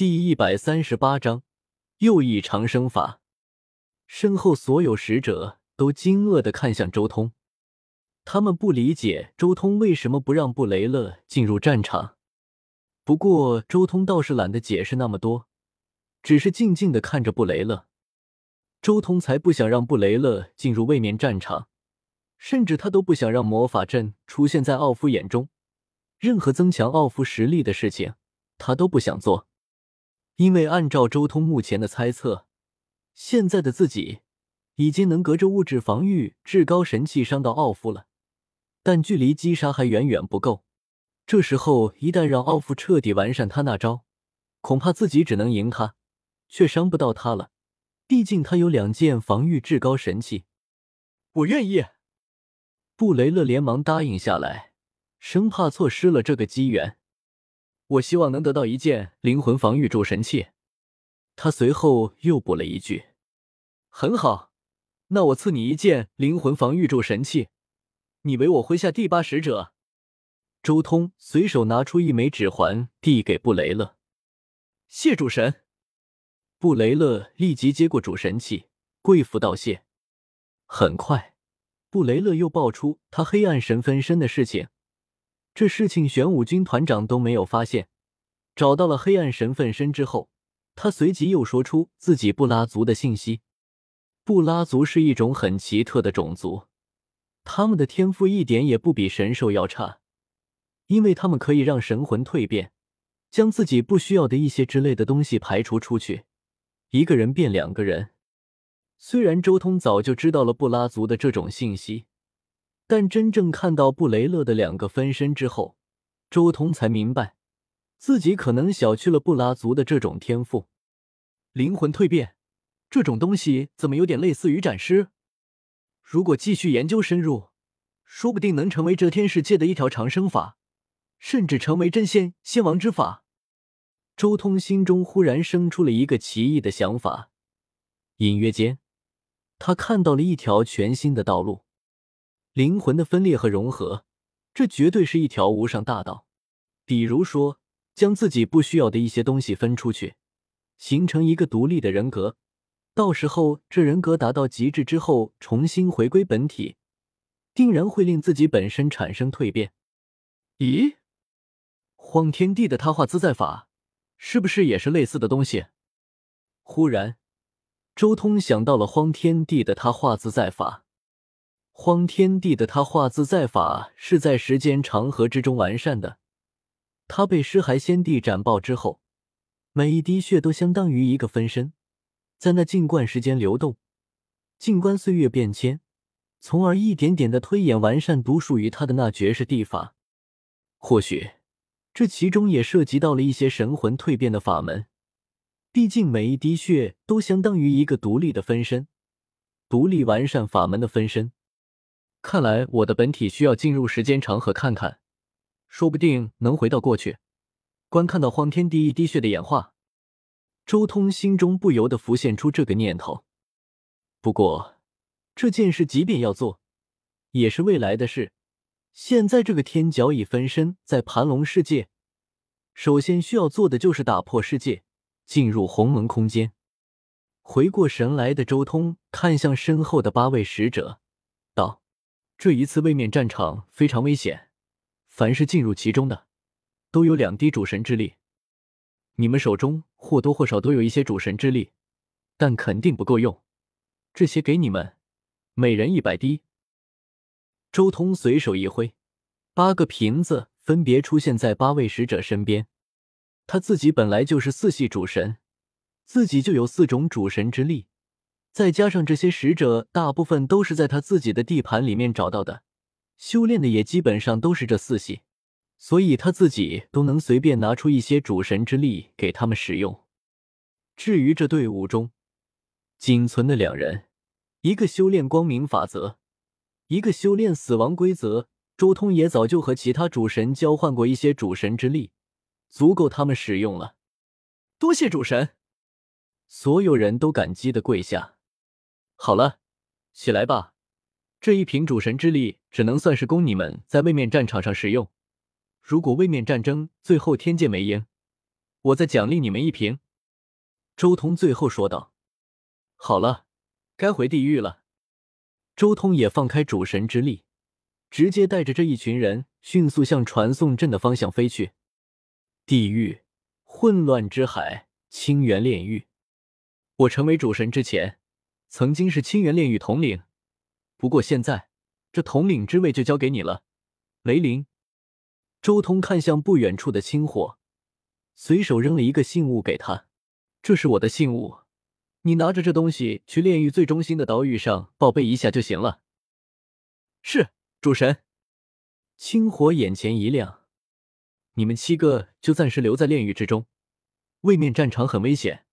第一百三十八章又一长生法。身后所有使者都惊愕的看向周通，他们不理解周通为什么不让布雷勒进入战场。不过周通倒是懒得解释那么多，只是静静的看着布雷勒。周通才不想让布雷勒进入位面战场，甚至他都不想让魔法阵出现在奥夫眼中。任何增强奥夫实力的事情，他都不想做。因为按照周通目前的猜测，现在的自己已经能隔着物质防御至高神器伤到奥夫了，但距离击杀还远远不够。这时候一旦让奥夫彻底完善他那招，恐怕自己只能赢他，却伤不到他了。毕竟他有两件防御至高神器。我愿意。布雷勒连忙答应下来，生怕错失了这个机缘。我希望能得到一件灵魂防御主神器。他随后又补了一句：“很好，那我赐你一件灵魂防御主神器，你为我麾下第八使者。”周通随手拿出一枚指环递给布雷勒：“谢主神。”布雷勒立即接过主神器，跪伏道谢。很快，布雷勒又爆出他黑暗神分身的事情。这事情玄武军团长都没有发现。找到了黑暗神分身之后，他随即又说出自己布拉族的信息。布拉族是一种很奇特的种族，他们的天赋一点也不比神兽要差，因为他们可以让神魂蜕变，将自己不需要的一些之类的东西排除出去，一个人变两个人。虽然周通早就知道了布拉族的这种信息。但真正看到布雷勒的两个分身之后，周通才明白，自己可能小觑了布拉族的这种天赋。灵魂蜕变这种东西，怎么有点类似于斩尸？如果继续研究深入，说不定能成为这天世界的一条长生法，甚至成为真仙仙王之法。周通心中忽然生出了一个奇异的想法，隐约间，他看到了一条全新的道路。灵魂的分裂和融合，这绝对是一条无上大道。比如说，将自己不需要的一些东西分出去，形成一个独立的人格。到时候，这人格达到极致之后，重新回归本体，定然会令自己本身产生蜕变。咦，荒天地的他化自在法，是不是也是类似的东西？忽然，周通想到了荒天地的他化自在法。荒天地的他化自在法是在时间长河之中完善的。他被尸骸先帝斩爆之后，每一滴血都相当于一个分身，在那静观时间流动，静观岁月变迁，从而一点点的推演完善独属于他的那绝世地法。或许，这其中也涉及到了一些神魂蜕变的法门。毕竟每一滴血都相当于一个独立的分身，独立完善法门的分身。看来我的本体需要进入时间长河看看，说不定能回到过去，观看到荒天地一滴血的演化。周通心中不由得浮现出这个念头。不过这件事即便要做，也是未来的事。现在这个天角已分身在盘龙世界，首先需要做的就是打破世界，进入鸿蒙空间。回过神来的周通看向身后的八位使者，这一次位面战场非常危险，凡是进入其中的，都有两滴主神之力。你们手中或多或少都有一些主神之力，但肯定不够用。这些给你们，每人一百滴。周通随手一挥，八个瓶子分别出现在八位使者身边。他自己本来就是四系主神，自己就有四种主神之力。再加上这些使者，大部分都是在他自己的地盘里面找到的，修炼的也基本上都是这四系，所以他自己都能随便拿出一些主神之力给他们使用。至于这队伍中仅存的两人，一个修炼光明法则，一个修炼死亡规则，周通也早就和其他主神交换过一些主神之力，足够他们使用了。多谢主神！所有人都感激的跪下。好了，起来吧。这一瓶主神之力只能算是供你们在位面战场上使用。如果位面战争最后天界没赢，我再奖励你们一瓶。”周通最后说道：“好了，该回地狱了。”周通也放开主神之力，直接带着这一群人迅速向传送阵的方向飞去。地狱，混乱之海，清源炼狱。我成为主神之前，曾经是清源炼狱统领，不过现在这统领之位就交给你了，雷灵。周通看向不远处的青火，随手扔了一个信物给他。这是我的信物，你拿着这东西去炼狱最中心的岛屿上报备一下就行了。是主神。青火眼前一亮，你们七个就暂时留在炼狱之中，位面战场很危险，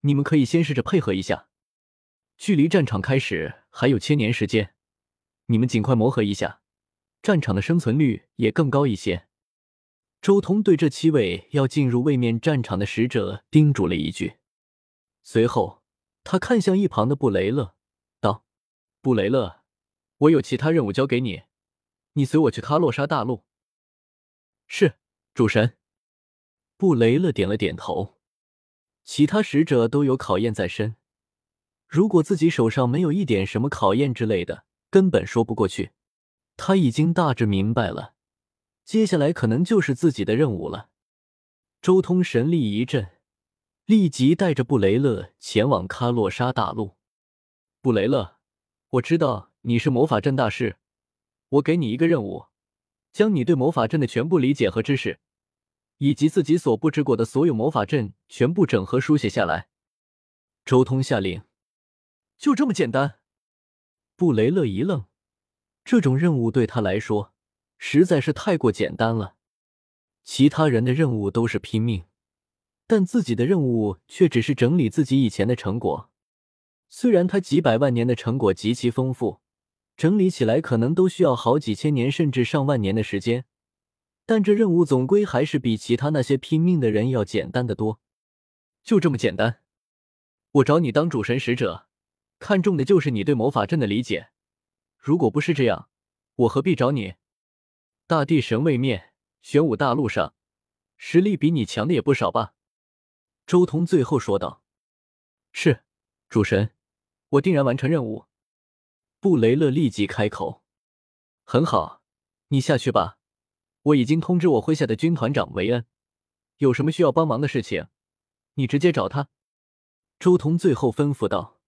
你们可以先试着配合一下。距离战场开始还有千年时间，你们尽快磨合一下。战场的生存率也更高一些。周通对这七位要进入位面战场的使者叮嘱了一句，随后他看向一旁的布雷勒，道：“布雷勒，我有其他任务交给你，你随我去喀洛沙大陆。”是主神。布雷勒点了点头。其他使者都有考验在身，如果自己手上没有一点什么考验之类的，根本说不过去。他已经大致明白了，接下来可能就是自己的任务了。周通神力一震，立即带着布雷勒前往喀洛沙大陆。布雷勒，我知道你是魔法阵大师，我给你一个任务，将你对魔法阵的全部理解和知识，以及自己所布置过的所有魔法阵全部整合书写下来。周通下令。就这么简单？布雷勒一愣。这种任务对他来说实在是太过简单了。其他人的任务都是拼命，但自己的任务却只是整理自己以前的成果。虽然他几百万年的成果极其丰富，整理起来可能都需要好几千年甚至上万年的时间，但这任务总归还是比其他那些拼命的人要简单的多。就这么简单，我找你当主神使者，看重的就是你对魔法阵的理解。如果不是这样，我何必找你？大地神位面玄武大陆上，实力比你强的也不少吧？周通最后说道：“是，主神，我定然完成任务。”布雷勒立即开口：“很好，你下去吧。我已经通知我麾下的军团长维恩，有什么需要帮忙的事情，你直接找他。”周通最后吩咐道。